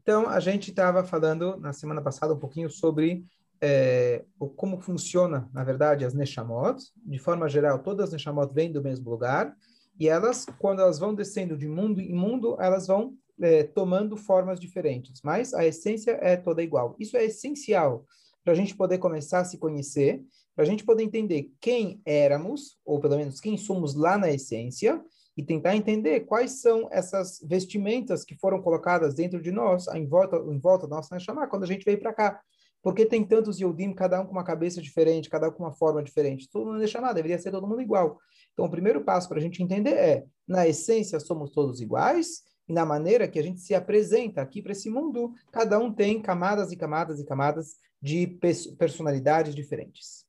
Então, a gente estava falando na semana passada um pouquinho sobre é, como funciona, na verdade, as Neshamot. De forma geral, todas as Neshamot vêm do mesmo lugar, e elas, quando elas vão descendo de mundo em mundo, elas vão é, tomando formas diferentes, mas a essência é toda igual. Isso é essencial para a gente poder começar a se conhecer, para a gente poder entender quem éramos, ou pelo menos quem somos lá na essência, e tentar entender quais são essas vestimentas que foram colocadas dentro de nós, em volta, em volta da nossa Neshama, quando a gente veio para cá. Porque tem tantos Yodim, cada um com uma cabeça diferente, cada um com uma forma diferente. Todo mundo é chamado, deveria ser todo mundo igual. Então, o primeiro passo para a gente entender é, na essência, somos todos iguais, e na maneira que a gente se apresenta aqui para esse mundo, cada um tem camadas e camadas e camadas de personalidades diferentes.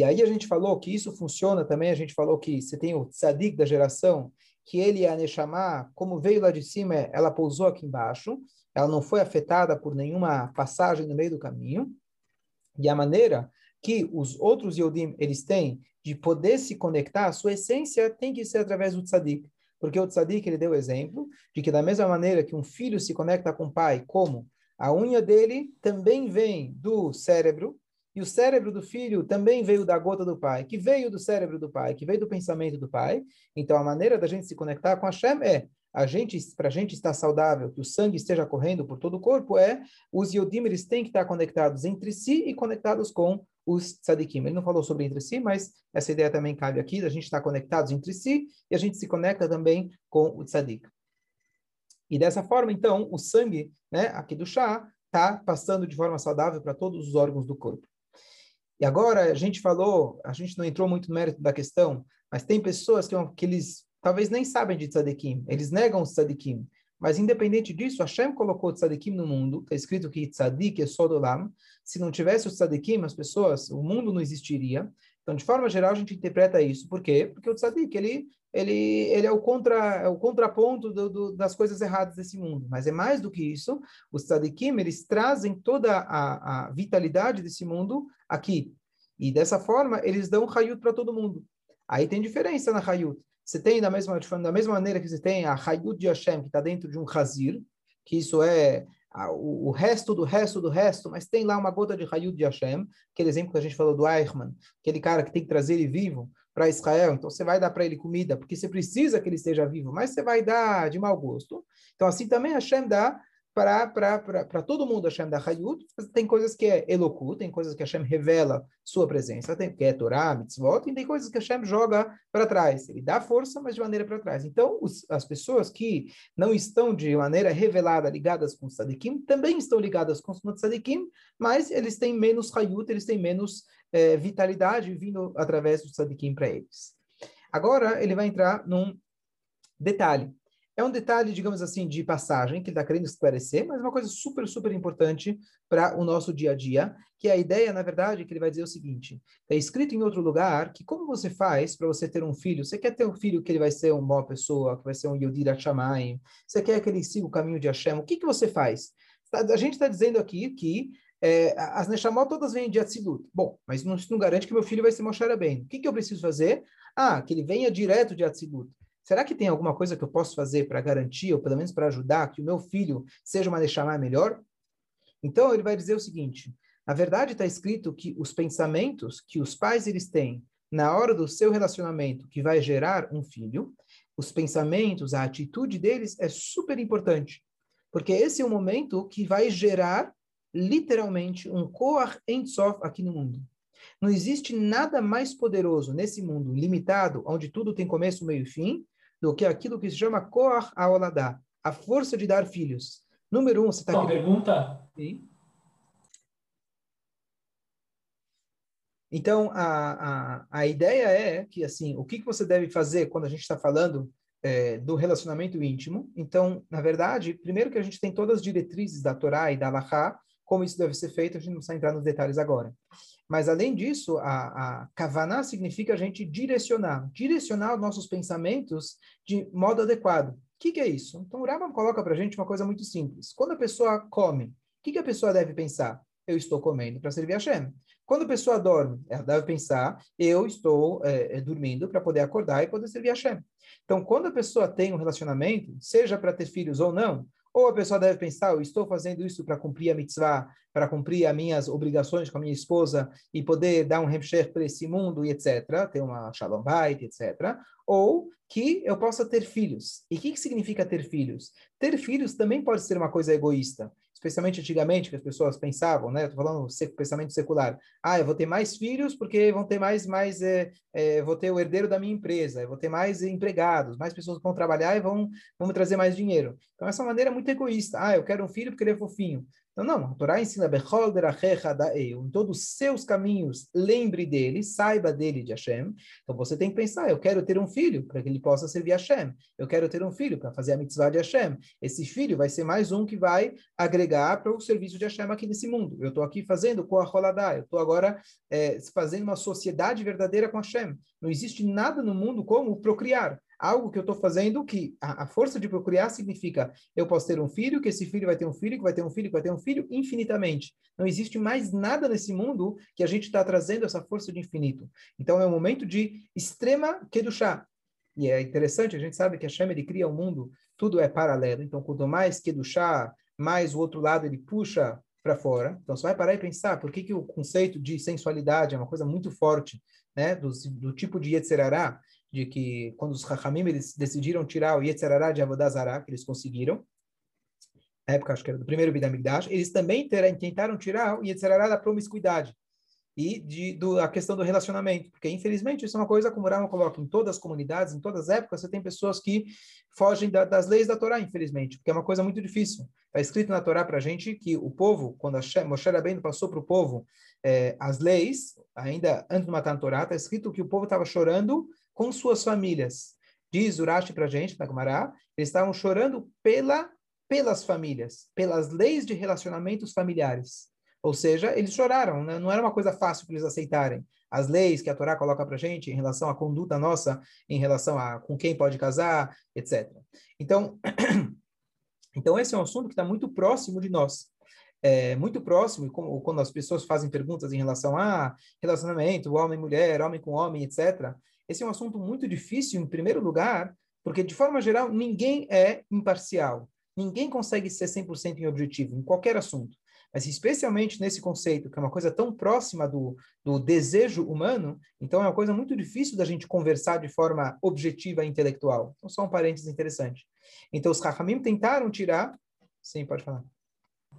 E aí a gente falou que isso funciona também, a gente falou que você tem o tzadik da geração, que ele é a Neshama, como veio lá de cima, ela pousou aqui embaixo, ela não foi afetada por nenhuma passagem no meio do caminho, e a maneira que os outros Yodim, eles têm de poder se conectar, a sua essência tem que ser através do tzadik, porque o tzadik, ele deu exemplo de que da mesma maneira que um filho se conecta com o pai, como a unha dele também vem do cérebro, e o cérebro do filho também veio da gota do pai, que veio do cérebro do pai, que veio do pensamento do pai. Então, a maneira da gente se conectar com a Hashem é a gente, para a gente estar saudável, que o sangue esteja correndo por todo o corpo, é os Yodim, eles têm que estar conectados entre si e conectados com os tzadikim. Ele não falou sobre entre si, mas essa ideia também cabe aqui, da gente estar conectados entre si e a gente se conecta também com o tzadik. E dessa forma, então, o sangue né, aqui do chá está passando de forma saudável para todos os órgãos do corpo. E agora a gente falou, a gente não entrou muito no mérito da questão, mas tem pessoas que, que eles talvez nem sabem de tzadikim, eles negam os tzadikim. Mas independente disso, Hashem colocou tzadikim no mundo, está escrito que tzadik é sodolam. Se não tivesse os tzadikim, as pessoas, o mundo não existiria. Então, de forma geral, a gente interpreta isso. Por quê? Porque o tzadik, ele, ele, ele é, o contra, é o contraponto do, do, das coisas erradas desse mundo. Mas é mais do que isso. Os tzadikim, eles trazem toda a, a vitalidade desse mundo aqui. E dessa forma, eles dão hayut para todo mundo. Aí tem diferença na hayut. Você tem, da mesma, da mesma maneira que você tem a hayut de Hashem, que está dentro de um hazir, que isso é o, resto do resto do resto, mas tem lá uma gota de hayut de Hashem, aquele exemplo que a gente falou do Eichmann, aquele cara que tem que trazer ele vivo para Israel, então você vai dar para ele comida, porque você precisa que ele esteja vivo, mas você vai dar de mau gosto. Então assim também Hashem dá para todo mundo Hashem da Hayut, tem coisas que é Eloku, tem coisas que Hashem revela sua presença, tem que é Torá, Mitzvot, e tem coisas que Hashem joga para trás. Ele dá força, mas de maneira para trás. Então, os, as pessoas que não estão de maneira revelada ligadas com o Sadikim, também estão ligadas com o Sadikim, mas eles têm menos Hayut, eles têm menos é, vitalidade vindo através do Sadikim para eles. Agora, ele vai entrar num detalhe. É um detalhe, digamos assim, de passagem, que ele está querendo esclarecer, mas uma coisa super, super importante para o nosso dia a dia, que é a ideia, na verdade, que ele vai dizer o seguinte: está escrito em outro lugar que como você faz para você ter um filho? Você quer ter um filho que ele vai ser uma boa pessoa, que vai ser um Yodir Hashamayim? Você quer que ele siga o caminho de Hashem? O que, que você faz? A gente está dizendo aqui que é, as Neshamot todas vêm de Atzilut. Bom, mas não, não garante que meu filho vai ser Moshe bem. O que, que eu preciso fazer? Ah, que ele venha direto de Atzilut. Será que tem alguma coisa que eu posso fazer para garantir, ou pelo menos para ajudar, que o meu filho seja uma Neshama melhor? Então, ele vai dizer o seguinte, na verdade está escrito que os pensamentos que os pais eles têm na hora do seu relacionamento que vai gerar um filho, os pensamentos, a atitude deles é super importante, porque esse é o momento que vai gerar literalmente um Koach Ensof aqui no mundo. Não existe nada mais poderoso nesse mundo limitado, onde tudo tem começo, meio e fim, do que aquilo que se chama Koach Aoladá, a força de dar filhos. Número um, você está... Uma pergunta? Sim. Então, a, a, a ideia é que, assim, o que, que você deve fazer quando a gente está falando é, do relacionamento íntimo? Então, na verdade, primeiro que a gente tem todas as diretrizes da Torá e da Alahá, como isso deve ser feito, a gente não precisa entrar nos detalhes agora. Mas, além disso, a, a kavaná significa a gente direcionar, direcionar os nossos pensamentos de modo adequado. O que, que é isso? Então, o Rambam coloca para a gente uma coisa muito simples. Quando a pessoa come, o que, que a pessoa deve pensar? Eu estou comendo para servir a Hashem. Quando a pessoa dorme, ela deve pensar, eu estou é, dormindo para poder acordar e poder servir a Hashem. Então, quando a pessoa tem um relacionamento, seja para ter filhos ou não, Ou a pessoa deve pensar, eu estou fazendo isso para cumprir a mitzvah, para cumprir as minhas obrigações com a minha esposa e poder dar um hemsher para esse mundo e etc., ter uma shalom bait, etc. Ou que eu possa ter filhos. E o que, que significa ter filhos? Ter filhos também pode ser uma coisa egoísta especialmente antigamente, que as pessoas pensavam, né? Estou falando pensamento secular. Ah, eu vou ter mais filhos porque vão ter mais, mais, é, é, vou ter o herdeiro da minha empresa, eu vou ter mais empregados, mais pessoas vão trabalhar e vão, vão trazer mais dinheiro. Então, essa é maneira muito egoísta. Ah, eu quero um filho porque ele é fofinho. Não, não, a Torá ensina em todos os seus caminhos, lembre dele, saiba dele de Hashem. Então você tem que pensar, eu quero ter um filho para que ele possa servir Hashem. Eu quero ter um filho para fazer a mitzvah de Hashem. Esse filho vai ser mais um que vai agregar para o serviço de Hashem aqui nesse mundo. Eu estou aqui fazendo com a Roladá, eu estou agora é, fazendo uma sociedade verdadeira com Hashem. Não existe nada no mundo como procriar algo que eu estou fazendo que a, a, força de procriar significa eu posso ter um filho, que esse filho vai ter um filho, que vai ter um filho, que vai ter um filho infinitamente. Não existe mais nada nesse mundo que a gente está trazendo essa força de infinito. Então é um momento de extrema kedushá. E é interessante, a gente sabe que a Shem ele cria o um mundo, tudo é paralelo. Então quanto mais kedushá, mais o outro lado ele puxa para fora. Então você vai parar e pensar por que, que o conceito de sensualidade é uma coisa muito forte, né, do, do tipo de Yetzerará, de que quando os Rahamim decidiram tirar o Yetzerará de Avodazará, que eles conseguiram, na época acho que era do primeiro Bidamigdash, eles também tentaram tirar o Yetzerará da promiscuidade e de, do, a questão do relacionamento, porque infelizmente isso é uma coisa, como o Rama coloca, em todas as comunidades, em todas as épocas, você tem pessoas que fogem da, das leis da Torá, infelizmente, porque é uma coisa muito difícil. Está escrito na Torá para a gente que o povo, quando a Moshe Rabbeinu passou para o povo eh, as leis, ainda antes de matar a Torá, está escrito que o povo estava chorando com suas famílias. Diz Urashi para a gente, na Gumará, eles estavam chorando pela, pelas famílias, pelas leis de relacionamentos familiares. Ou seja, eles choraram, né? não era uma coisa fácil para eles aceitarem. As leis que a Torá coloca para gente em relação à conduta nossa, em relação a com quem pode casar, etc. Então, então esse é um assunto que está muito próximo de nós. É, muito próximo, e como, quando as pessoas fazem perguntas em relação a relacionamento, homem mulher, homem com homem, etc., esse é um assunto muito difícil, em primeiro lugar, porque, de forma geral, ninguém é imparcial. Ninguém consegue ser 100% em objetivo, em qualquer assunto. Mas, especialmente nesse conceito, que é uma coisa tão próxima do, do desejo humano, então é uma coisa muito difícil da gente conversar de forma objetiva e intelectual. Então, só um parênteses interessante. Então, os Rahamim tentaram tirar... Sim, pode falar.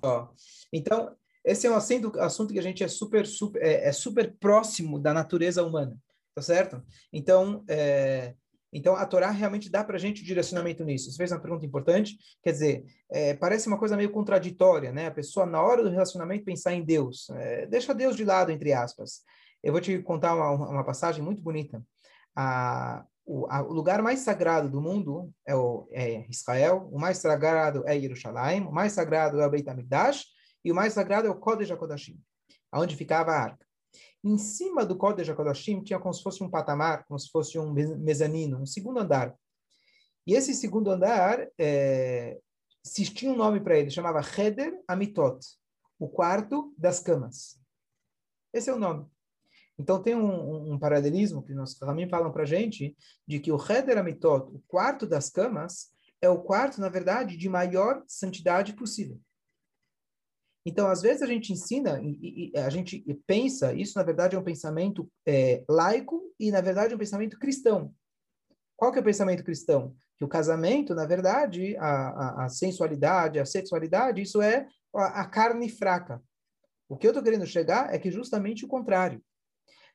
Ó, então, esse é um assunto, assunto que a gente é super, super, é, é super próximo da natureza humana. Tá certo? Então, é, então a Torá realmente dá para a gente o direcionamento nisso. Você fez uma pergunta importante, quer dizer, é, parece uma coisa meio contraditória, né? A pessoa, na hora do relacionamento, pensar em Deus. É, deixa Deus de lado, entre aspas. Eu vou te contar uma, uma passagem muito bonita. A, o, a, o, lugar mais sagrado do mundo é, o, é, Israel, o mais sagrado é Jerusalém, o mais sagrado é o Beit HaMikdash, e o mais sagrado é o Kodesh HaKodashim, onde ficava a arca. Em cima do Kodesh HaKodashim tinha como se fosse um patamar, como se fosse um mezanino, um segundo andar. E esse segundo andar, é, se tinha um nome para ele, chamava Heder Amitot, o quarto das camas. Esse é o nome. Então tem um, um, paralelismo que nós também falam para a gente, de que o Heder Amitot, o quarto das camas, é o quarto, na verdade, de maior santidade possível. Então, às vezes a gente ensina, e, a gente pensa, isso na verdade é um pensamento é, laico e na verdade é um pensamento cristão. Qual que é o pensamento cristão? Que o casamento, na verdade, a, a, a sensualidade, a sexualidade, isso é a, a carne fraca. O que eu estou querendo chegar é que justamente o contrário.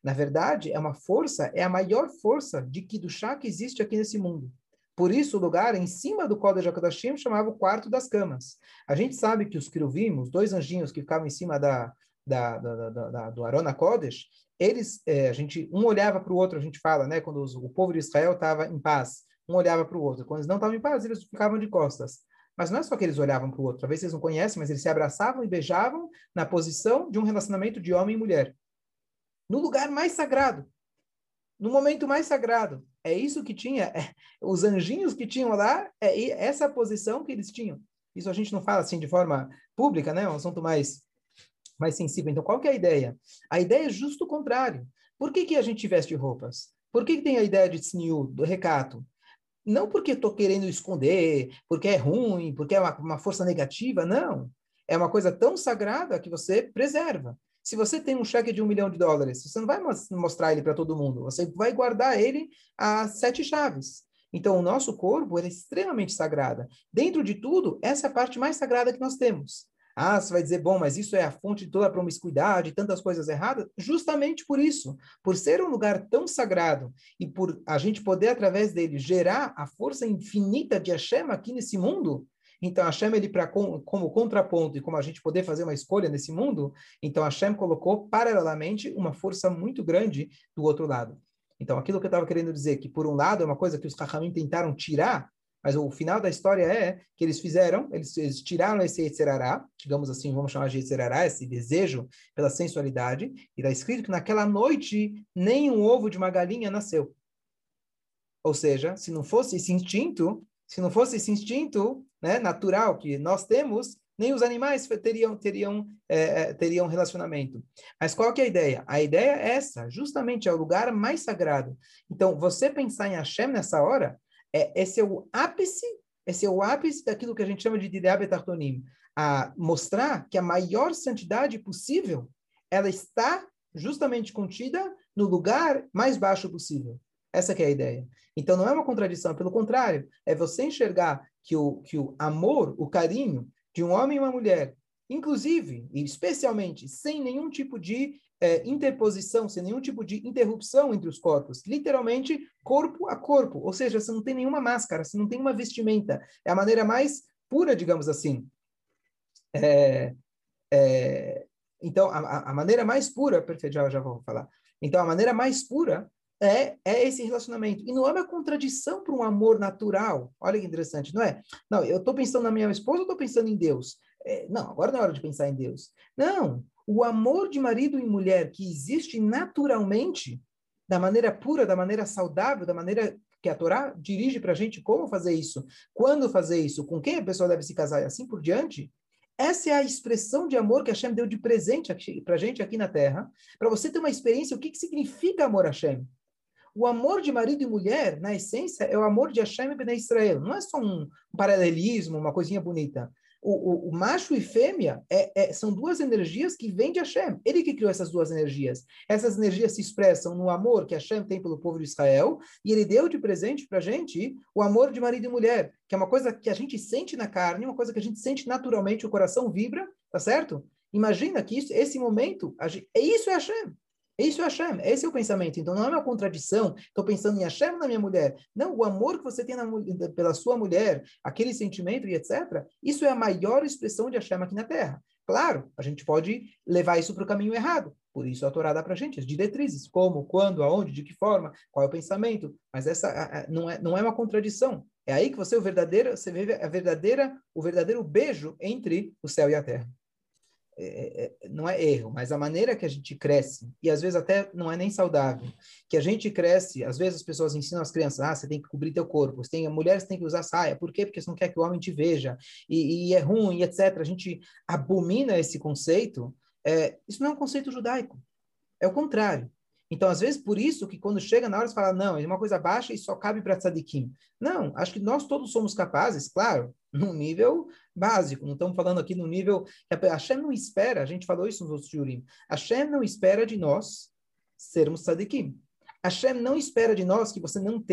Na verdade, é uma força, é a maior força de que do chá que existe aqui nesse mundo. Por isso, o lugar em cima do Kodesh HaKodashim chamava o quarto das camas. A gente sabe que os Kiruvim, os dois anjinhos que ficavam em cima da, da, da, da do Arona Kodesh, eles, é, a gente, um olhava para o outro, a gente fala, né, quando os, o povo de Israel estava em paz, um olhava para o outro. Quando eles não estavam em paz, eles ficavam de costas. Mas não é só que eles olhavam para o outro, talvez vocês não conhecem, mas eles se abraçavam e beijavam na posição de um relacionamento de homem e mulher. No lugar mais sagrado, no momento mais sagrado. É isso que tinha, é, os anjinhos que tinham lá, é essa posição que eles tinham. Isso a gente não fala assim de forma pública, né? É um assunto mais, mais sensível. Então, qual que é a ideia? A ideia é justo o contrário. Por que, que a gente veste roupas? Por que, que tem a ideia de tsniu, do recato? não porque estou querendo esconder, porque é ruim, porque é uma, uma força negativa, não. É uma coisa tão sagrada que você preserva. Se você tem um cheque de um milhão de dólares, você não vai mostrar ele para todo mundo, você vai guardar ele a sete chaves. Então, o nosso corpo é extremamente sagrado. Dentro de tudo, essa é a parte mais sagrada que nós temos. Ah, você vai dizer, bom, mas isso é a fonte de toda a promiscuidade, tantas coisas erradas? Justamente por isso, por ser um lugar tão sagrado e por a gente poder, através dele, gerar a força infinita de Hashem aqui nesse mundo, então Hashem, ele para como contraponto e como a gente poder fazer uma escolha nesse mundo, então Hashem colocou paralelamente uma força muito grande do outro lado. Então aquilo que eu estava querendo dizer, que por um lado é uma coisa que os Kachamim tentaram tirar mas o final da história é que eles fizeram, eles, eles tiraram esse Yetzerará, digamos assim, vamos chamar de Yetzerará, esse desejo pela sensualidade, e está escrito que naquela noite nem um ovo de uma galinha nasceu. Ou seja, se não fosse esse instinto, se não fosse esse instinto né, natural que nós temos, nem os animais teriam teriam é, é, teriam relacionamento. Mas qual que é a ideia? A ideia é essa, justamente é o lugar mais sagrado. Então, você pensar em Hashem nessa hora é, esse é o ápice, esse é o ápice daquilo que a gente chama de Direa Betartonim, a mostrar que a maior santidade possível, ela está justamente contida no lugar mais baixo possível. Essa é a ideia. Então não é uma contradição, pelo contrário, é você enxergar que o, que o amor, o carinho de um homem e uma mulher, inclusive e especialmente sem nenhum tipo de é, interposição, sem nenhum tipo de interrupção entre os corpos, literalmente corpo a corpo, ou seja, você não tem nenhuma máscara, você não tem uma vestimenta, é a maneira mais pura, digamos assim. É, é, então, a, a, maneira mais pura, perfeito, já, já vou falar. Então, a maneira mais pura é, é esse relacionamento. E não é uma contradição para um amor natural. Olha que interessante, não é? Não, eu estou pensando na minha esposa ou estou pensando em Deus? É, não, agora não é hora de pensar em Deus. Não, o amor de marido e mulher que existe naturalmente, da maneira pura, da maneira saudável, da maneira que a Torá dirige para a gente como fazer isso, quando fazer isso, com quem a pessoa deve se casar e assim por diante, essa é a expressão de amor que Hashem deu de presente para a gente aqui na Terra, para você ter uma experiência, o que, que significa amor a Hashem. O amor de marido e mulher, na essência, é o amor de Hashem e Ben Israel. Não é só um paralelismo, uma coisinha bonita o, o, o macho e fêmea é, é, são duas energias que vêm de Hashem. Ele que criou essas duas energias. Essas energias se expressam no amor que Hashem tem pelo povo de Israel, e ele deu de presente para a gente o amor de marido e mulher, que é uma coisa que a gente sente na carne, uma coisa que a gente sente naturalmente, o coração vibra, tá certo? Imagina que isso, esse momento, gente, isso é Hashem. Isso é Hashem, esse é o pensamento. Então não é uma contradição, estou pensando em Hashem na minha mulher. Não, o amor que você tem na, pela sua mulher, aquele sentimento e etc., isso é a maior expressão de Hashem aqui na Terra. Claro, a gente pode levar isso para o caminho errado. Por isso a Torá dá para a gente as diretrizes, como, quando, aonde, de que forma, qual é o pensamento. Mas essa não é, não é uma contradição. É aí que você o verdadeiro, você vê a verdadeira, o verdadeiro beijo entre o céu e a terra. É, é, é, não é erro, mas a maneira que a gente cresce, e às vezes até não é nem saudável, que a gente cresce, às vezes as pessoas ensinam as crianças, ah, você tem que cobrir teu corpo, você tem, mulheres têm que usar saia, por quê? Porque você não quer que o homem te veja, e, e é ruim, etc. A gente abomina esse conceito, é, isso não é um conceito judaico, é o contrário. Então, às vezes, por isso que quando chega na hora, você fala, não, é uma coisa baixa e só cabe para tzadikim. Não, acho que nós todos somos capazes, claro, num nível básico, não estamos falando aqui no nível... A Hashem não espera, a gente falou isso nos outros jurim, Hashem não espera de nós sermos tzadikim. Hashem não espera de nós que você não,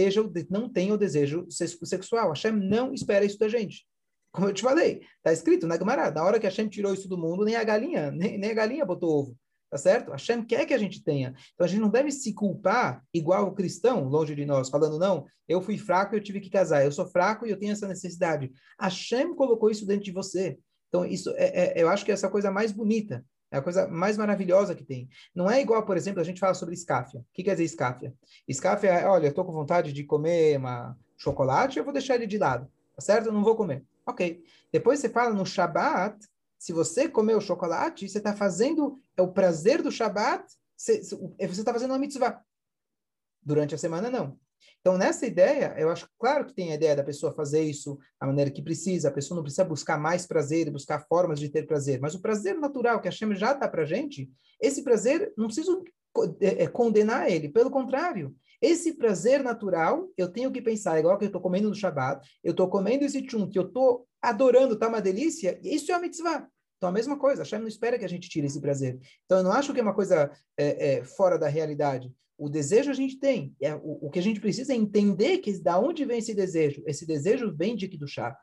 não tenha o desejo sexual. Hashem não espera isso da gente. Como eu te falei, está escrito na Gemara, na hora que Hashem tirou isso do mundo, nem a galinha, nem, nem a galinha botou ovo. Tá certo? Hashem quer que a gente tenha. Então a gente não deve se culpar igual o cristão, longe de nós, falando, não, eu fui fraco eu tive que casar, eu sou fraco e eu tenho essa necessidade. Hashem colocou isso dentro de você. Então, isso é, é eu acho que é essa coisa mais bonita. É a coisa mais maravilhosa que tem. Não é igual, por exemplo, a gente fala sobre escáfia. O que quer dizer escáfia? Escáfia é, olha, estou com vontade de comer uma chocolate, eu vou deixar ele de lado. Tá certo? Eu não vou comer. Ok. Depois você fala no Shabat, se você comer o chocolate, você está fazendo é o prazer do Shabat, você está fazendo uma mitzvah. Durante a semana, não. Então, nessa ideia, eu acho claro que tem a ideia da pessoa fazer isso da maneira que precisa, a pessoa não precisa buscar mais prazer buscar formas de ter prazer, mas o prazer natural que a Hashem já dá para gente, esse prazer, não preciso é, é, condenar ele, pelo contrário, Esse prazer natural, eu tenho que pensar, igual que eu estou comendo no Shabat, eu estou comendo esse tchum, que eu estou adorando, tá uma delícia, isso é uma mitzvah. Então, a mesma coisa, Hashem não espera que a gente tire esse prazer. Então, eu não acho que é uma coisa é, é, fora da realidade. O desejo a gente tem. É, o, o, que a gente precisa é entender que da onde vem esse desejo. Esse desejo vem de chá.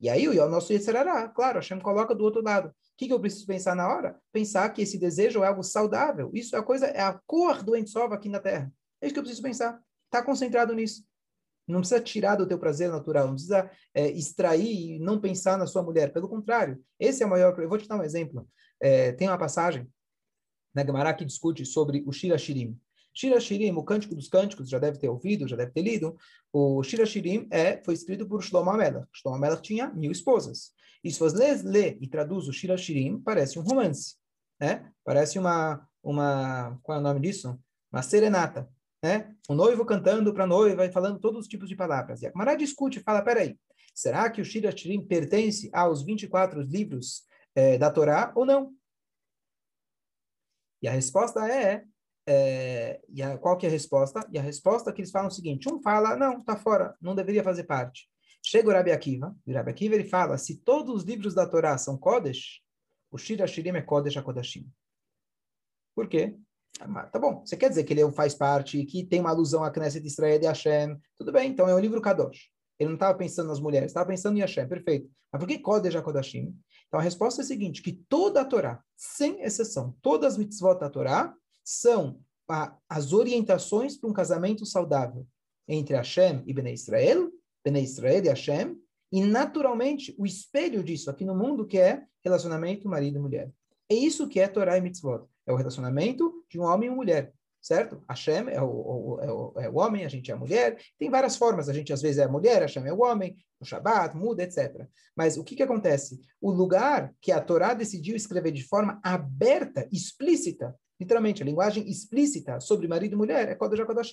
E aí, o nosso Yetzirará, claro, Hashem coloca do outro lado. O que, que eu preciso pensar na hora? Pensar que esse desejo é algo saudável. Isso é a coisa, é a cor do Ensov aqui na Terra. É isso que eu preciso pensar. Está concentrado nisso. Não precisa tirar do teu prazer natural, não precisa é, extrair e não pensar na sua mulher. Pelo contrário, esse é o maior. Eu vou te dar um exemplo. É, tem uma passagem na Gemara que discute sobre o Shira Shirim. Shira Shirim, o Cântico dos Cânticos, já deve ter ouvido, já deve ter lido. O Shira Shirim é, foi escrito por Shlomo Amelach. Shlomo Amelach tinha mil esposas. E se você lê, e traduz o Shira Shirim, parece um romance. Né? Parece uma, uma. Qual é o nome disso? Uma serenata né? O noivo cantando para a noiva e falando todos os tipos de palavras. E a Gemara discute e fala, peraí, será que o Shira Shirim pertence aos 24 livros é, da Torá ou não? E a resposta é, é e a, qual que é a resposta? E a resposta é que eles falam o seguinte, um fala, não, está fora, não deveria fazer parte. Chega o Rabi Akiva, o Rabi Akiva ele fala, se todos os livros da Torá são Kodesh, o Shira Shirim é Kodesh HaKodashim. Por quê? Tá bom, você quer dizer que ele faz parte, que tem uma alusão à Knesset Israel de Hashem, tudo bem, então é um livro Kadosh. Ele não estava pensando nas mulheres, estava pensando em Hashem, perfeito. Mas por que Kodesh HaKodashim? Então a resposta é a seguinte, que toda a Torá, sem exceção, todas as mitzvot da Torá, são a, as orientações para um casamento saudável entre Hashem e Bnei Israel, Bnei Israel e Hashem, e naturalmente o espelho disso aqui no mundo que é relacionamento marido e mulher. É isso que é Torá e mitzvot. É o relacionamento de um homem e uma mulher, certo? Hashem é o, o, é, o, é o homem, a gente é a mulher. Tem várias formas. A gente às vezes é a mulher, Hashem é o homem, o Shabat, muda, etc. Mas o que, que acontece? O lugar que a Torá decidiu escrever de forma aberta, explícita, literalmente, a linguagem explícita sobre marido e mulher é Kodesh.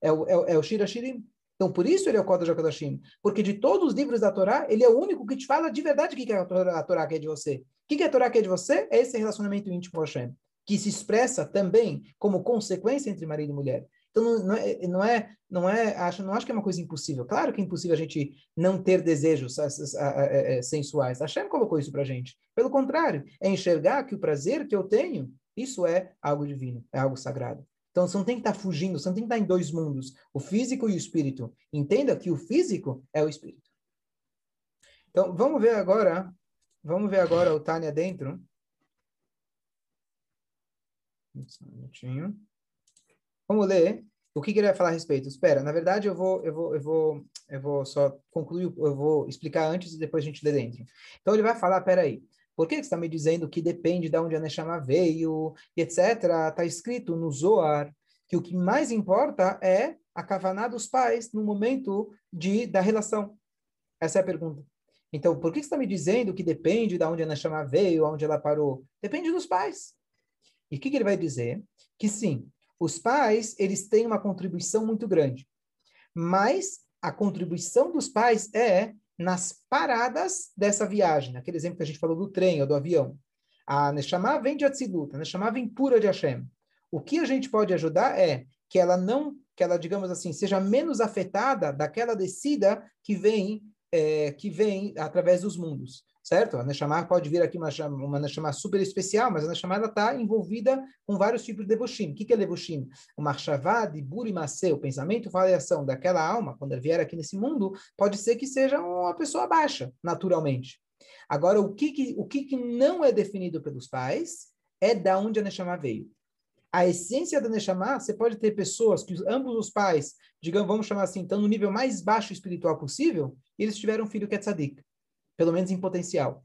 É o, é, é o Shira Shirim. Então, por isso ele é o Kodesh HaKodashim. Porque de todos os livros da Torá, ele é o único que te fala de verdade o que, que a Torá, quer de você. O que, que a Torá quer de você? É esse relacionamento íntimo com Hashem, que se expressa também como consequência entre marido e mulher. Então, não, é, não é, não é, acho, não acho que é uma coisa impossível. Claro que é impossível a gente não ter desejos é, sensuais. A Hashem colocou isso para gente. Pelo contrário, é enxergar que o prazer que eu tenho, isso é algo divino, é algo sagrado. Então, você não tem que estar tá fugindo, você não tem que estar tá em dois mundos, o físico e o espírito. Entenda que o físico é o espírito. Então, vamos ver agora Vamos ver agora o Tânia dentro. Um minutinho. Vamos ler o que, que, ele vai falar a respeito. Espera, na verdade eu vou, eu vou, eu vou, eu vou só concluir, eu vou explicar antes e depois a gente lê dentro. Então ele vai falar, peraí, por que, está me dizendo que depende de onde a Neshama veio, etc. Está escrito no Zoar que o que mais importa é a kavaná dos pais no momento de, da relação. Essa é a pergunta. Então, por que você está me dizendo que depende de onde a Neshama veio, onde ela parou? Depende dos pais. E o que, que ele vai dizer? Que sim, os pais, eles têm uma contribuição muito grande. Mas a contribuição dos pais é nas paradas dessa viagem. Aquele exemplo que a gente falou do trem ou do avião. A Neshama vem de Atzilut, a Neshama vem pura de Hashem. O que a gente pode ajudar é que ela não, que ela, digamos assim, seja menos afetada daquela descida que vem é, que vem através dos mundos, certo? A Neshama pode vir aqui uma, uma Neshama super especial, mas a Neshama está envolvida com vários tipos de Devoshim. O que, que é Devoshim? O Marshavá de Burimase, o pensamento, fala e ação daquela alma, quando ela vier aqui nesse mundo, pode ser que seja uma pessoa baixa, naturalmente. Agora, o que, que, o que, que não é definido pelos pais é da onde a Neshama veio a essência da Neshama, você pode ter pessoas que ambos os pais, digamos, vamos chamar assim, estão no nível mais baixo espiritual possível, e eles tiveram um filho que é tzadik, pelo menos em potencial.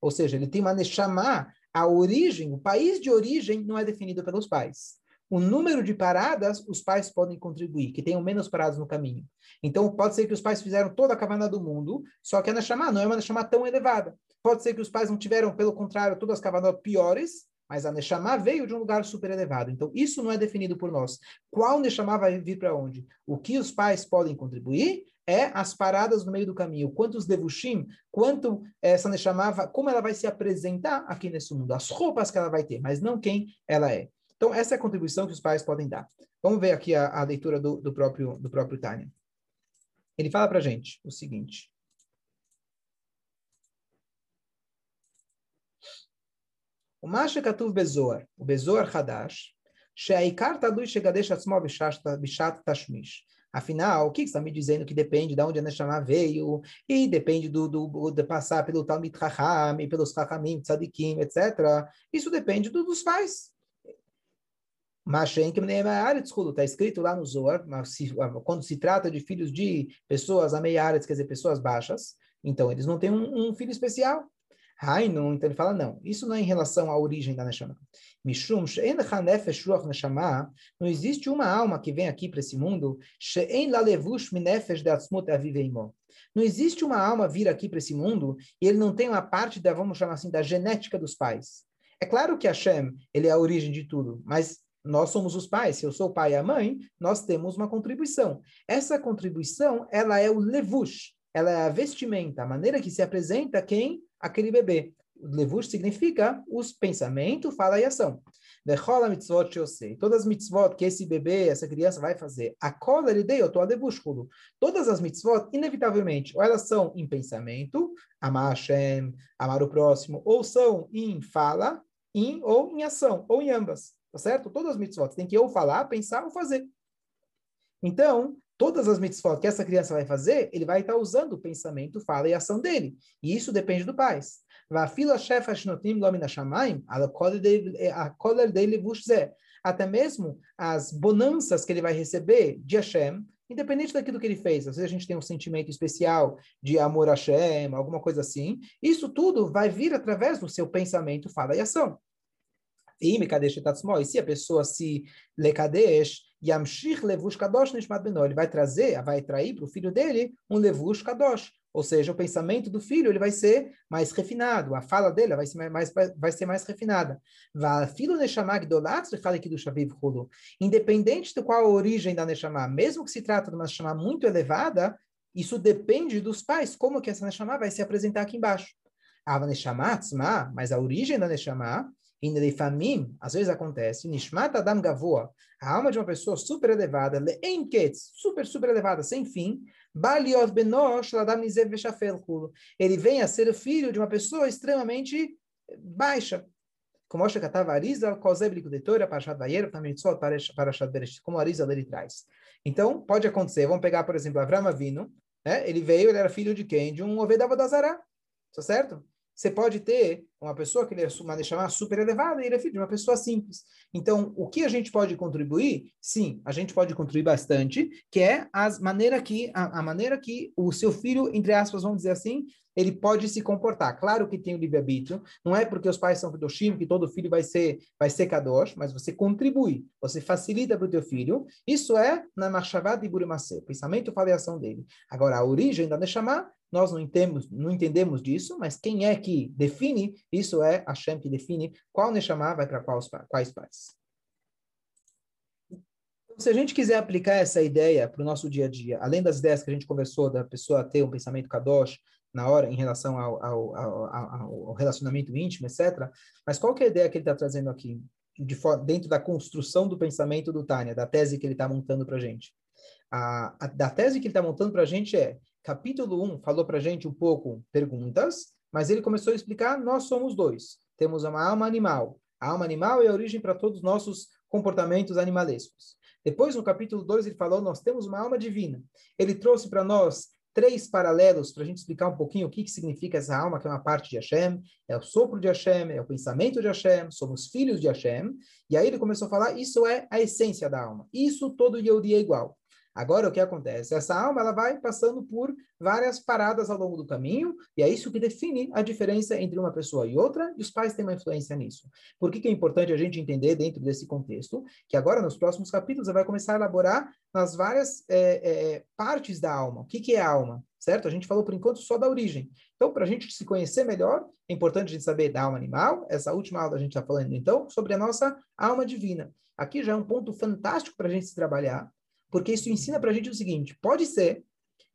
Ou seja, ele tem uma Neshama, a origem, o país de origem não é definido pelos pais. O número de paradas, os pais podem contribuir, que tenham menos paradas no caminho. Então, pode ser que os pais fizeram toda a caverna do mundo, só que a Neshama não é uma Neshama tão elevada. Pode ser que os pais não tiveram, pelo contrário, todas as cavernas piores, mas a Neshama veio de um lugar super elevado. Então, isso não é definido por nós. Qual Neshama vai vir para onde? O que os pais podem contribuir é as paradas no meio do caminho. Quantos devushim, quanto essa Neshama, como ela vai se apresentar aqui nesse mundo. As roupas que ela vai ter, mas não quem ela é. Então, essa é a contribuição que os pais podem dar. Vamos ver aqui a, a leitura do, do, próprio, do próprio Tânia. Ele fala para gente o seguinte. O Masha Katuv Bezoar, o Bezoar Hadash, Sheikar Tadui Shegadesh Atzmo Bishat Tashmish. Afinal, o que está me dizendo que depende de onde a Neshama veio, e depende do, do, de passar pelo Talmid Chacham, pelos Chachamim, Tzadikim, etc. Isso depende do, dos pais. Está escrito lá no Zohar, quando se trata de filhos de pessoas ameiares, quer dizer, pessoas baixas, então eles não têm um, um filho especial. Hainu, então ele fala, não, isso não é em relação à origem da Neshama. Mishum, neshama, não existe uma alma que vem aqui para esse mundo, não existe uma alma vir aqui para esse mundo e ele não tem uma parte da, vamos chamar assim, da genética dos pais. É claro que Hashem, ele é a origem de tudo, mas nós somos os pais, se eu sou o pai e a mãe, nós temos uma contribuição. Essa contribuição, ela é o levush, ela é a vestimenta, a maneira que se apresenta quem aquele bebê. Levush significa os pensamentos, fala e ação. Vechola mitzvot sei. Todas as mitzvot que esse bebê, essa criança vai fazer, a cola ele deu, eu levushkulo. Todas as mitzvot, inevitavelmente, ou elas são em pensamento, amar Hashem, amar o próximo, ou são em fala, em ou em ação, ou em ambas. Tá certo? Todas as mitzvot tem que ou falar, pensar ou fazer. Então, todas as mitzvot que essa criança vai fazer, ele vai estar usando o pensamento, fala e ação dele. E isso depende do pai. Até mesmo as bonanças que ele vai receber de Hashem, independente daquilo que ele fez. Às vezes a gente tem um sentimento especial de amor a Hashem, alguma coisa assim. Isso tudo vai vir através do seu pensamento, fala e ação. E se a pessoa se lekadesh, yamshich levush kadosh nishmat beno, ele vai trazer, vai trair para o filho dele um levush kadosh, ou seja, o pensamento do filho ele vai ser mais refinado, a fala dele vai ser mais, vai ser mais refinada. Filho neshamah do Independente de qual a origem da neshama, mesmo que se trata de uma neshama muito elevada, isso depende dos pais, como que essa neshama vai se apresentar aqui embaixo. A neshama, mas a origem da neshama Inelifamim, às vezes acontece, Nishmat Adam Gavoa, a alma de uma pessoa super elevada, Leenketz, super, super elevada, sem fim, Baliot Benosh Ladam Nizev Veshafel Ele vem a ser o filho de uma pessoa extremamente baixa. Como Moshe Katava Arizal, Kozeb Likudetora, Parashat Vayer, Tamitzot, Parashat Bereshit, como Arizal ele traz. Então, pode acontecer, vamos pegar, por exemplo, Avram Avinu, né? ele veio, ele era filho de quem? De um Ovedava Dazará, tá certo? Você pode ter uma pessoa que ele é uma chamar super elevada e ele é filho de uma pessoa simples. Então, o que a gente pode contribuir? Sim, a gente pode contribuir bastante, que é as maneira que a, a maneira que o seu filho, entre aspas, vamos dizer assim, ele pode se comportar. Claro que tem o livre-arbítrio, não é porque os pais são Kedoshim que todo filho vai ser vai ser Kadosh, mas você contribui, você facilita para o teu filho. Isso é na Marshavat de Burimase, pensamento e avaliação dele. Agora, a origem da Neshama nós não entendemos, não entendemos disso, mas quem é que define? Isso é Hashem que define qual Neshama vai para quais, quais pais. Então, se a gente quiser aplicar essa ideia para o nosso dia a dia, além das ideias que a gente conversou da pessoa ter um pensamento kadosh na hora em relação ao, ao, ao, ao relacionamento íntimo, etc., mas qual que é a ideia que ele está trazendo aqui? De, dentro da construção do pensamento do Tânia, da tese que ele está montando para a gente. A, da tese que ele está montando para a gente é capítulo 1 falou para a gente um pouco perguntas, mas ele começou a explicar, nós somos dois. Temos uma alma animal. A alma animal é a origem para todos os nossos comportamentos animalescos. Depois, no capítulo 2, ele falou, nós temos uma alma divina. Ele trouxe para nós três paralelos para a gente explicar um pouquinho o que, que significa essa alma, que é uma parte de Hashem, é o sopro de Hashem, é o pensamento de Hashem, somos filhos de Hashem. E aí ele começou a falar, isso é a essência da alma. Isso todo Yehudi é igual. Agora, o que acontece? Essa alma ela vai passando por várias paradas ao longo do caminho, e é isso que define a diferença entre uma pessoa e outra, e os pais têm uma influência nisso. Por que, que é importante a gente entender dentro desse contexto? Que agora, nos próximos capítulos, você vai começar a elaborar nas várias é, é, partes da alma. O que, que é a alma? Certo? A gente falou, por enquanto, só da origem. Então, para a gente se conhecer melhor, é importante a gente saber da alma animal. Essa última aula a gente está falando, então, sobre a nossa alma divina. Aqui já é um ponto fantástico para a gente se trabalhar, porque isso ensina para a gente o seguinte: pode ser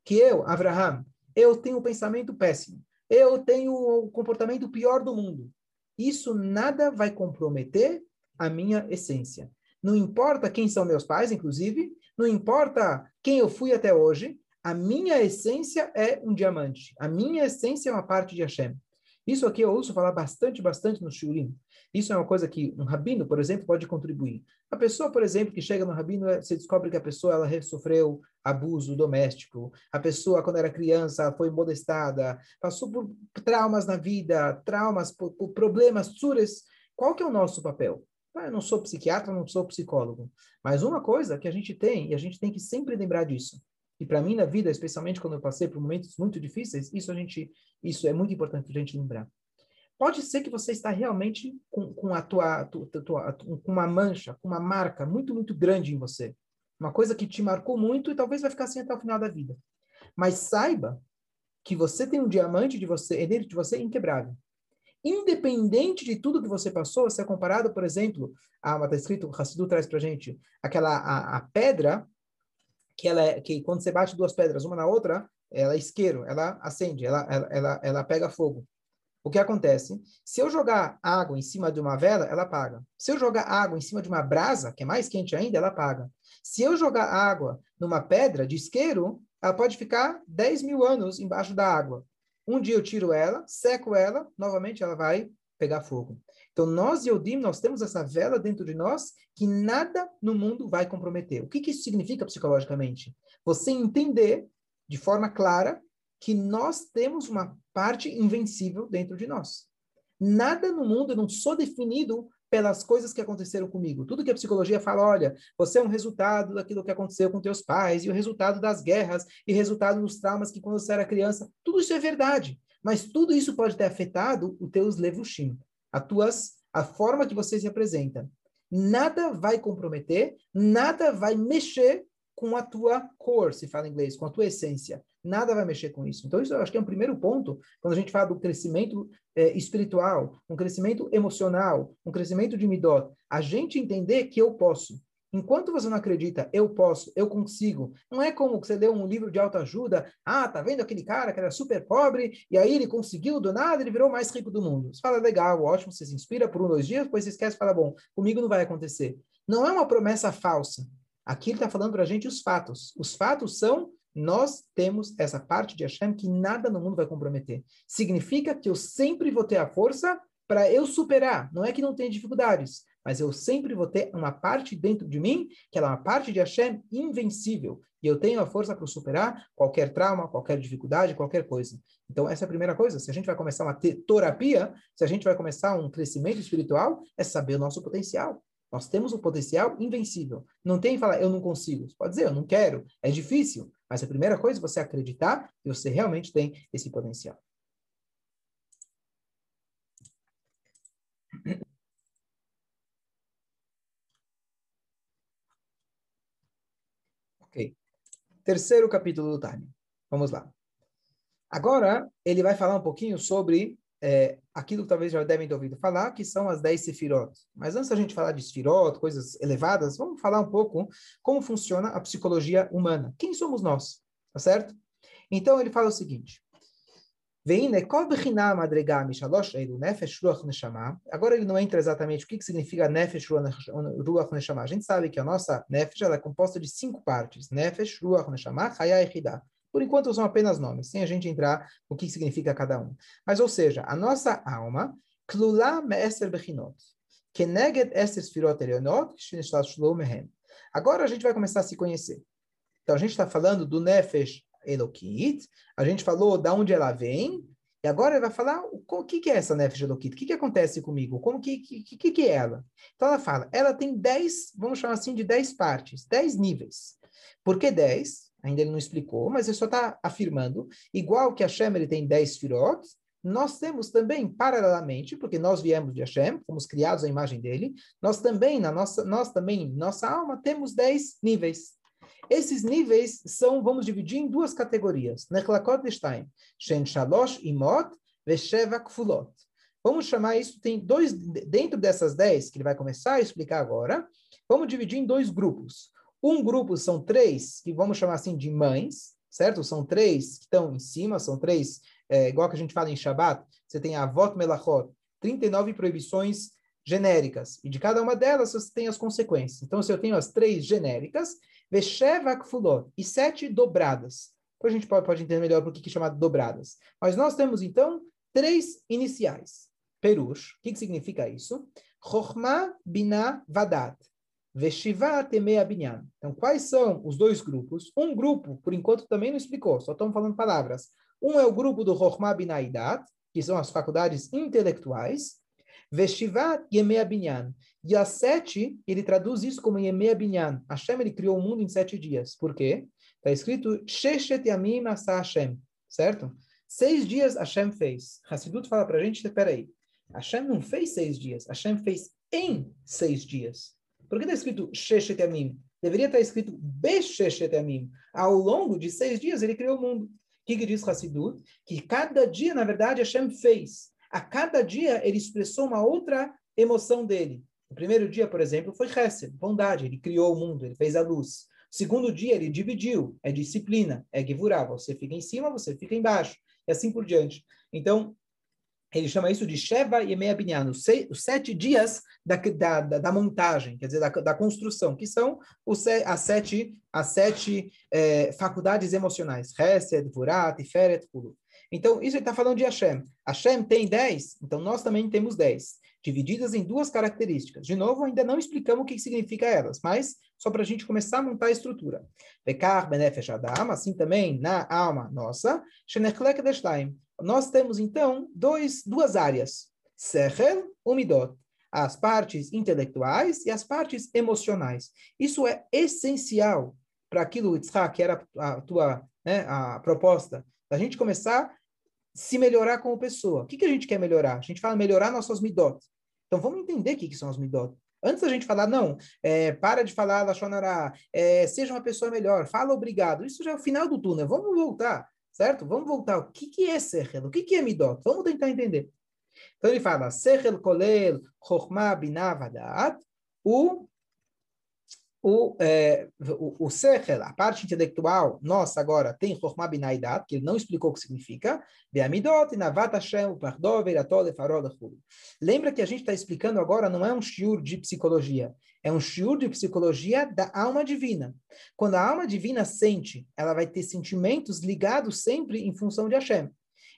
que eu, Abraham, eu tenho um pensamento péssimo, eu tenho o comportamento pior do mundo. Isso nada vai comprometer a minha essência. Não importa quem são meus pais, inclusive, não importa quem eu fui até hoje, a minha essência é um diamante. A minha essência é uma parte de Hashem. Isso aqui eu ouço falar bastante, bastante no Shurim. Isso é uma coisa que um rabino, por exemplo, pode contribuir. A pessoa, por exemplo, que chega no rabino, você descobre que a pessoa ela sofreu abuso doméstico. A pessoa, quando era criança, foi molestada, passou por traumas na vida, traumas, por, por problemas, tsuras. Qual que é o nosso papel? Ah, eu não sou psiquiatra, não sou psicólogo. Mas uma coisa que a gente tem, e a gente tem que sempre lembrar disso, e para mim na vida, especialmente quando eu passei por momentos muito difíceis, isso a gente, isso é muito importante a gente lembrar. Pode ser que você está realmente com, com a tua, tua, tua, com uma mancha, com uma marca muito muito grande em você, uma coisa que te marcou muito e talvez vai ficar assim até o final da vida. Mas saiba que você tem um diamante de você, dentro de você inquebrável independente de tudo que você passou, se é comparado, por exemplo, a, está escrito, Hassidu traz para gente, aquela, a, a, pedra, que ela é, que quando você bate duas pedras uma na outra, ela é isqueiro, ela acende, ela, ela, ela, ela pega fogo. O que acontece? Se eu jogar água em cima de uma vela, ela apaga. Se eu jogar água em cima de uma brasa, que é mais quente ainda, ela apaga. Se eu jogar água numa pedra de isqueiro, ela pode ficar 10 mil anos embaixo da água. Um dia eu tiro ela, seco ela, novamente ela vai pegar fogo. Então, nós, Yodim, nós temos essa vela dentro de nós que nada no mundo vai comprometer. O que, que isso significa psicologicamente? Você entender de forma clara que nós temos uma parte invencível dentro de nós. Nada no mundo, eu não sou definido pelas coisas que aconteceram comigo. Tudo que a psicologia fala, olha, você é um resultado daquilo que aconteceu com teus pais, e o resultado das guerras, e resultado dos traumas que quando você era criança, tudo isso é verdade. Mas tudo isso pode ter afetado os teus levushim, a tuas, a forma que você se apresenta. Nada vai comprometer, nada vai mexer com a tua cor, se fala em inglês, com a tua essência. Nada vai mexer com isso. Então, isso eu acho que é um primeiro ponto, quando a gente fala do crescimento é, espiritual, um crescimento emocional, um crescimento de midot. A gente entender que eu posso. Enquanto você não acredita, eu posso, eu consigo. Não é como você lê um livro de autoajuda, ah, tá vendo aquele cara que era super pobre, e aí ele conseguiu do nada, ele virou o mais rico do mundo. Você fala, legal, ótimo, você se inspira por um, dois dias, depois você esquece e fala, bom, comigo não vai acontecer. Não é uma promessa falsa. Aqui ele está falando para a gente os fatos. Os fatos são nós temos essa parte de Hashem que nada no mundo vai comprometer. Significa que eu sempre vou ter a força para eu superar. Não é que não tenha dificuldades, mas eu sempre vou ter uma parte dentro de mim, que ela é uma parte de Hashem invencível. E eu tenho a força para superar qualquer trauma, qualquer dificuldade, qualquer coisa. Então, essa é a primeira coisa. Se a gente vai começar uma terapia, se a gente vai começar um crescimento espiritual, é saber o nosso potencial. Nós temos um potencial invencível. Não tem falar, eu não consigo. Você pode dizer, eu não quero, é difícil. Mas a primeira coisa é você acreditar que você realmente tem esse potencial. Ok. Terceiro capítulo do Tânia. Vamos lá. Agora, ele vai falar um pouquinho sobre é, aquilo que talvez já devem ter ouvido falar, que são as 10 sefirot. Mas antes da gente falar de sefirot, coisas elevadas, vamos falar um pouco como funciona a psicologia humana. Quem somos nós? Tá certo? Então ele fala o seguinte: Agora ele não entra exatamente o que, que significa Nefesh Ruach Neshama. A gente sabe que a nossa Nefesh é composta de cinco partes: Nefesh, Ruach Neshama, Chaya e Hidah. Por enquanto são apenas nomes, sem a gente entrar no que significa cada um. Mas, ou seja, a nossa alma, Klula Me'eser Bechinot, Keneged Eser Sfirot Mehem. Agora a gente vai começar a se conhecer. Então, a gente está falando do Nefesh Elokit, a gente falou de onde ela vem, e agora ele vai falar o, que, que é essa Nefesh Elokit, o que, que acontece comigo, como que, que, que, que é ela. Então, ela fala, ela tem dez, vamos chamar assim, de dez partes, dez níveis. Por que dez? Ainda ele não explicou, mas ele só está afirmando, igual que Hashem ele tem 10 firot, nós temos também, paralelamente, porque nós viemos de Hashem, fomos criados à imagem dele, nós também, na nossa, nós também, nossa alma, temos 10 níveis. Esses níveis são, vamos dividir em duas categorias. Nechlakot Stein, Shen Shalosh Imot, Vesheva Kfulot. Vamos chamar isso, tem dois, dentro dessas 10, que ele vai começar a explicar agora, vamos dividir em dois grupos. Um grupo são três, que vamos chamar assim de mães, certo? São três que estão em cima, são três, é, igual que a gente fala em Shabat, você tem a Avot Melachot, 39 proibições genéricas, e de cada uma delas você tem as consequências. Então, se eu tenho as três genéricas, Vesheva Kfulot, e sete dobradas. Depois a gente pode, pode entender melhor por que é chamado dobradas. Mas nós temos, então, três iniciais. Perush, o que, que significa isso? Chochma, Binah, Vadat. Veshiva, Temea, Binyan. Então, quais são os dois grupos? Um grupo, por enquanto, também não explicou, só estamos falando palavras. Um é o grupo do Chochma, Binah e Dat, que são as faculdades intelectuais. Veshivat Yemea Binyan. E a sete, ele traduz isso como Yemea Binyan. Hashem, ele criou o mundo em sete dias. Por quê? Está escrito Sheshet Yamim Asa Hashem. Certo? Seis dias Hashem fez. Hassidut fala para a gente, espera aí. Hashem não fez seis dias. Hashem fez em seis dias. Por que está escrito Sheshet Yamim? Deveria estar escrito Besheshet Yamim. Ao longo de seis dias, ele criou o mundo. O que, que diz Hassidut? Que cada dia, na verdade, Hashem fez. A cada dia, ele expressou uma outra emoção dele. O primeiro dia, por exemplo, foi Hesed, bondade. Ele criou o mundo, ele fez a luz. O segundo dia, ele dividiu. É disciplina, é Gevurah. Você fica em cima, você fica embaixo. E assim por diante. Então, ele chama isso de Sheva e Meia os, os sete dias da, da, da, montagem, quer dizer, da, da construção, que são os, as sete, as sete é, faculdades emocionais. Hesed, Vurat, Tiferet, Kulu. Então, isso ele está falando de Hashem. Hashem tem dez, então nós também temos dez, divididas em duas características. De novo, ainda não explicamos o que significa elas, mas só para a gente começar a montar a estrutura. Bekar, Benefesh, Adam, assim também na alma nossa, Shenechlek Deshtaim. Nós temos, então, dois, duas áreas, Sechel e Midot as partes intelectuais e as partes emocionais. Isso é essencial para aquilo, Yitzhak, que era a tua né, a proposta, da gente começar a se melhorar como pessoa. O que, que a gente quer melhorar? A gente fala melhorar nossas midot. Então vamos entender o que, que são as midot. Antes da gente falar, não, é, para de falar Lachonará, é, seja uma pessoa melhor, fala obrigado. Isso já é o final do túnel. Vamos voltar, certo? Vamos voltar. O que, que é Sechel? O que, que é Midot? Vamos tentar entender. Então ele fala, Sechel Kolel Chochma Binavadat, o o, é, o, o Sechel, a parte intelectual, nossa agora tem Chokhmah Binaidat, que ele não explicou o que significa, Beamidot, Navat Hashem, Pardov, Eiratol, Farol, Lembra que a gente está explicando agora, não é um shiur de psicologia, é um shiur de psicologia da alma divina. Quando a alma divina sente, ela vai ter sentimentos ligados sempre em função de Hashem.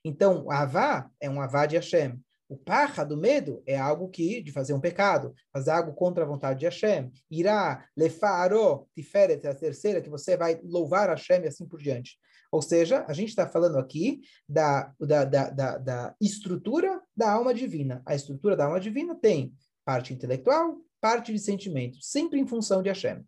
Então, Avá é um Avá de Hashem. O parra do medo é algo que, de fazer um pecado, fazer algo contra a vontade de Hashem. Irá, lefaro, tiferet, a terceira, que você vai louvar Hashem e assim por diante. Ou seja, a gente está falando aqui da, da, da, da, da estrutura da alma divina. A estrutura da alma divina tem parte intelectual, parte de sentimento, sempre em função de Hashem.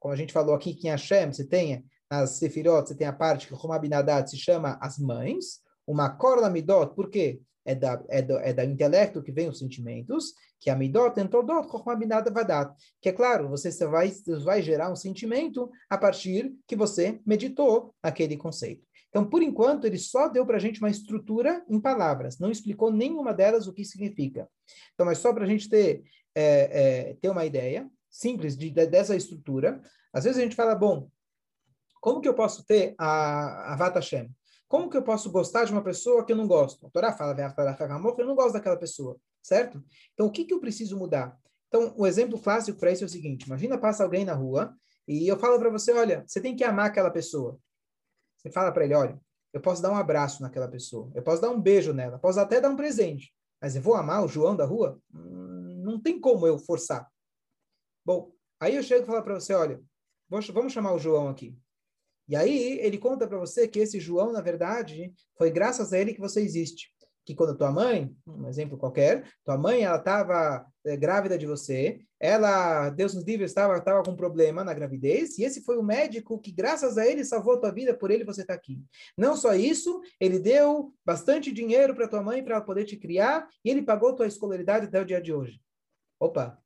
Como a gente falou aqui que em Hashem você tem nas Sefirot, você tem a parte que se chama as mães, uma corda midot, por quê? É da, é, do, é da intelecto que vem os sentimentos, que a midot entodot chokhmah vadat. Que é claro, você vai, vai gerar um sentimento a partir que você meditou aquele conceito. Então, por enquanto, ele só deu para a gente uma estrutura em palavras, não explicou nenhuma delas o que significa. Então, mas só para a gente ter, é, é, ter uma ideia simples de, de, dessa estrutura, às vezes a gente fala, bom, como que eu posso ter a, a Vata Hashem? Como que eu posso gostar de uma pessoa que eu não gosto? A Torá fala, eu não gosto daquela pessoa, certo? Então, o que, que eu preciso mudar? Então, o exemplo clássico para isso é o seguinte: imagina passa alguém na rua e eu falo para você, olha, você tem que amar aquela pessoa. Você fala para ele, olha, eu posso dar um abraço naquela pessoa, eu posso dar um beijo nela, posso até dar um presente, mas eu vou amar o João da rua? Hum, não tem como eu forçar. Bom, aí eu chego e falo para você, olha, vamos chamar o João aqui. E aí ele conta para você que esse João, na verdade, foi graças a ele que você existe. Que quando tua mãe, um exemplo qualquer, tua mãe ela estava é, grávida de você, ela, Deus nos livre, estava estava com um problema na gravidez, e esse foi o médico que graças a ele salvou tua vida, por ele você está aqui. Não só isso, ele deu bastante dinheiro para tua mãe para ela poder te criar, e ele pagou tua escolaridade até o dia de hoje. Opa,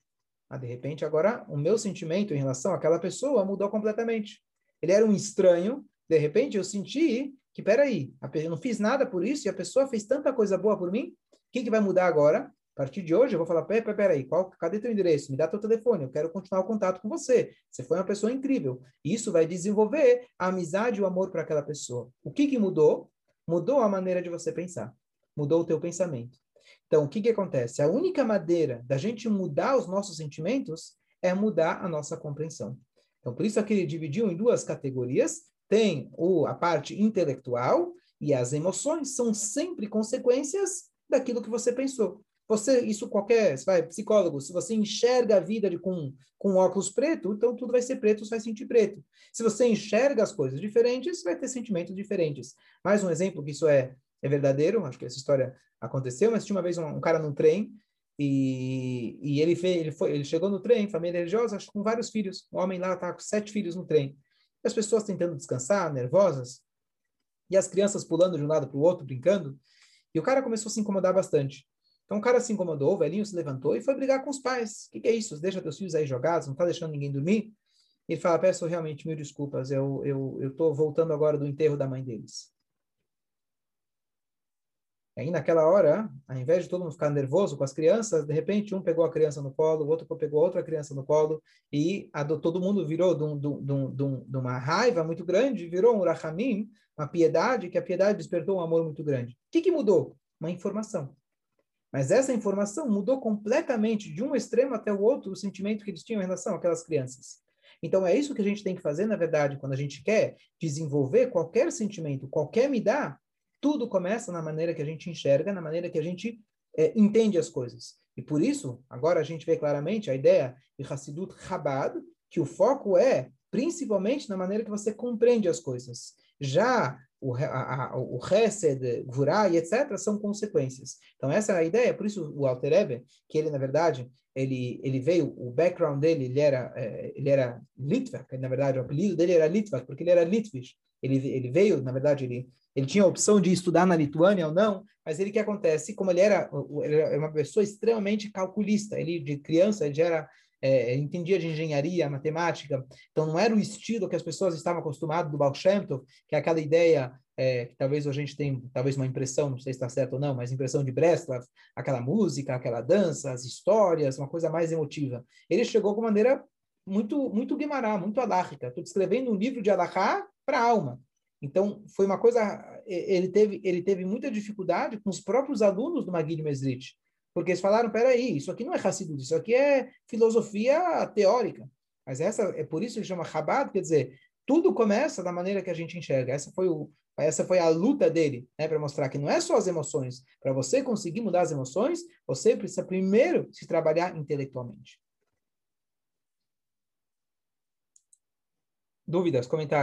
ah, de repente agora o meu sentimento em relação àquela pessoa mudou completamente ele era um estranho, de repente eu senti que, peraí, eu não fiz nada por isso e a pessoa fez tanta coisa boa por mim, o que, que vai mudar agora? A partir de hoje eu vou falar, peraí, peraí, qual, cadê teu endereço? Me dá teu telefone, eu quero continuar o contato com você. Você foi uma pessoa incrível. E isso vai desenvolver a amizade e o amor para aquela pessoa. O que, que mudou? Mudou a maneira de você pensar. Mudou o teu pensamento. Então, o que, que acontece? A única maneira da gente mudar os nossos sentimentos é mudar a nossa compreensão. Então, por isso aqui ele dividiu em duas categorias. Tem o, a parte intelectual e as emoções são sempre consequências daquilo que você pensou. Você, isso qualquer, vai, psicólogo, se você enxerga a vida de, com, com óculos preto, então tudo vai ser preto, você vai sentir preto. Se você enxerga as coisas diferentes, vai ter sentimentos diferentes. Mais um exemplo que isso é, é verdadeiro, acho que essa história aconteceu, mas tinha uma vez um, um cara num trem, e, e ele, fez, ele, foi, ele chegou no trem, família religiosa, com vários filhos. O homem lá estava com sete filhos no trem. E as pessoas tentando descansar, nervosas, e as crianças pulando de um lado para o outro, brincando. E o cara começou a se incomodar bastante. Então o cara se incomodou, o velhinho se levantou e foi brigar com os pais. O que, que, é isso? Deixa teus filhos aí jogados, não está deixando ninguém dormir? Ele fala, peço realmente mil desculpas, eu eu estou voltando agora do enterro da mãe deles. Aí, naquela hora, ao invés de todo mundo ficar nervoso com as crianças, de repente, um pegou a criança no colo, o outro pegou outra criança no colo, e a do, todo mundo virou de, um, de, um, de, um, de, uma raiva muito grande, virou um rachamim, uma piedade, que a piedade despertou um amor muito grande. O que, que mudou? Uma informação. Mas essa informação mudou completamente, de um extremo até o outro, o sentimento que eles tinham em relação àquelas crianças. Então, é isso que a gente tem que fazer, na verdade, quando a gente quer desenvolver qualquer sentimento, qualquer me dá, tudo começa na maneira que a gente enxerga, na maneira que a gente é, entende as coisas. E por isso, agora a gente vê claramente a ideia de Hassidut Chabad, que o foco é principalmente na maneira que você compreende as coisas. Já o, a, a, o Hesed, Gvurah e etc. são consequências. Então essa é a ideia, por isso o Alter Ebe, que ele na verdade, ele, ele veio, o background dele, ele era, é, ele era Litvak, na verdade o apelido dele era Litvak, porque ele era Litvish. Ele, ele veio, na verdade, ele, ele tinha a opção de estudar na Lituânia ou não, mas ele que acontece, como ele era, ele era uma pessoa extremamente calculista, ele de criança ele já era é, entendia de engenharia, matemática, então não era o estilo que as pessoas estavam acostumadas do Baal Shem Tov, que é aquela ideia é, que talvez a gente tenha talvez uma impressão, não sei se está certo ou não, mas impressão de Breslov, aquela música, aquela dança, as histórias, uma coisa mais emotiva. Ele chegou com maneira muito muito Guimará, muito alárrica. Estou descrevendo um livro de alahá para a alma. Então, foi uma coisa, ele teve, ele teve muita dificuldade com os próprios alunos do Magid Mesrit, porque eles falaram, peraí, isso aqui não é Hassidut, isso aqui é filosofia teórica. Mas essa é por isso que chama Chabad, quer dizer, tudo começa da maneira que a gente enxerga. Essa foi, o, essa foi a luta dele, né, para mostrar que não é só as emoções. Para você conseguir mudar as emoções, você precisa primeiro se trabalhar intelectualmente. Dúvidas, comentários?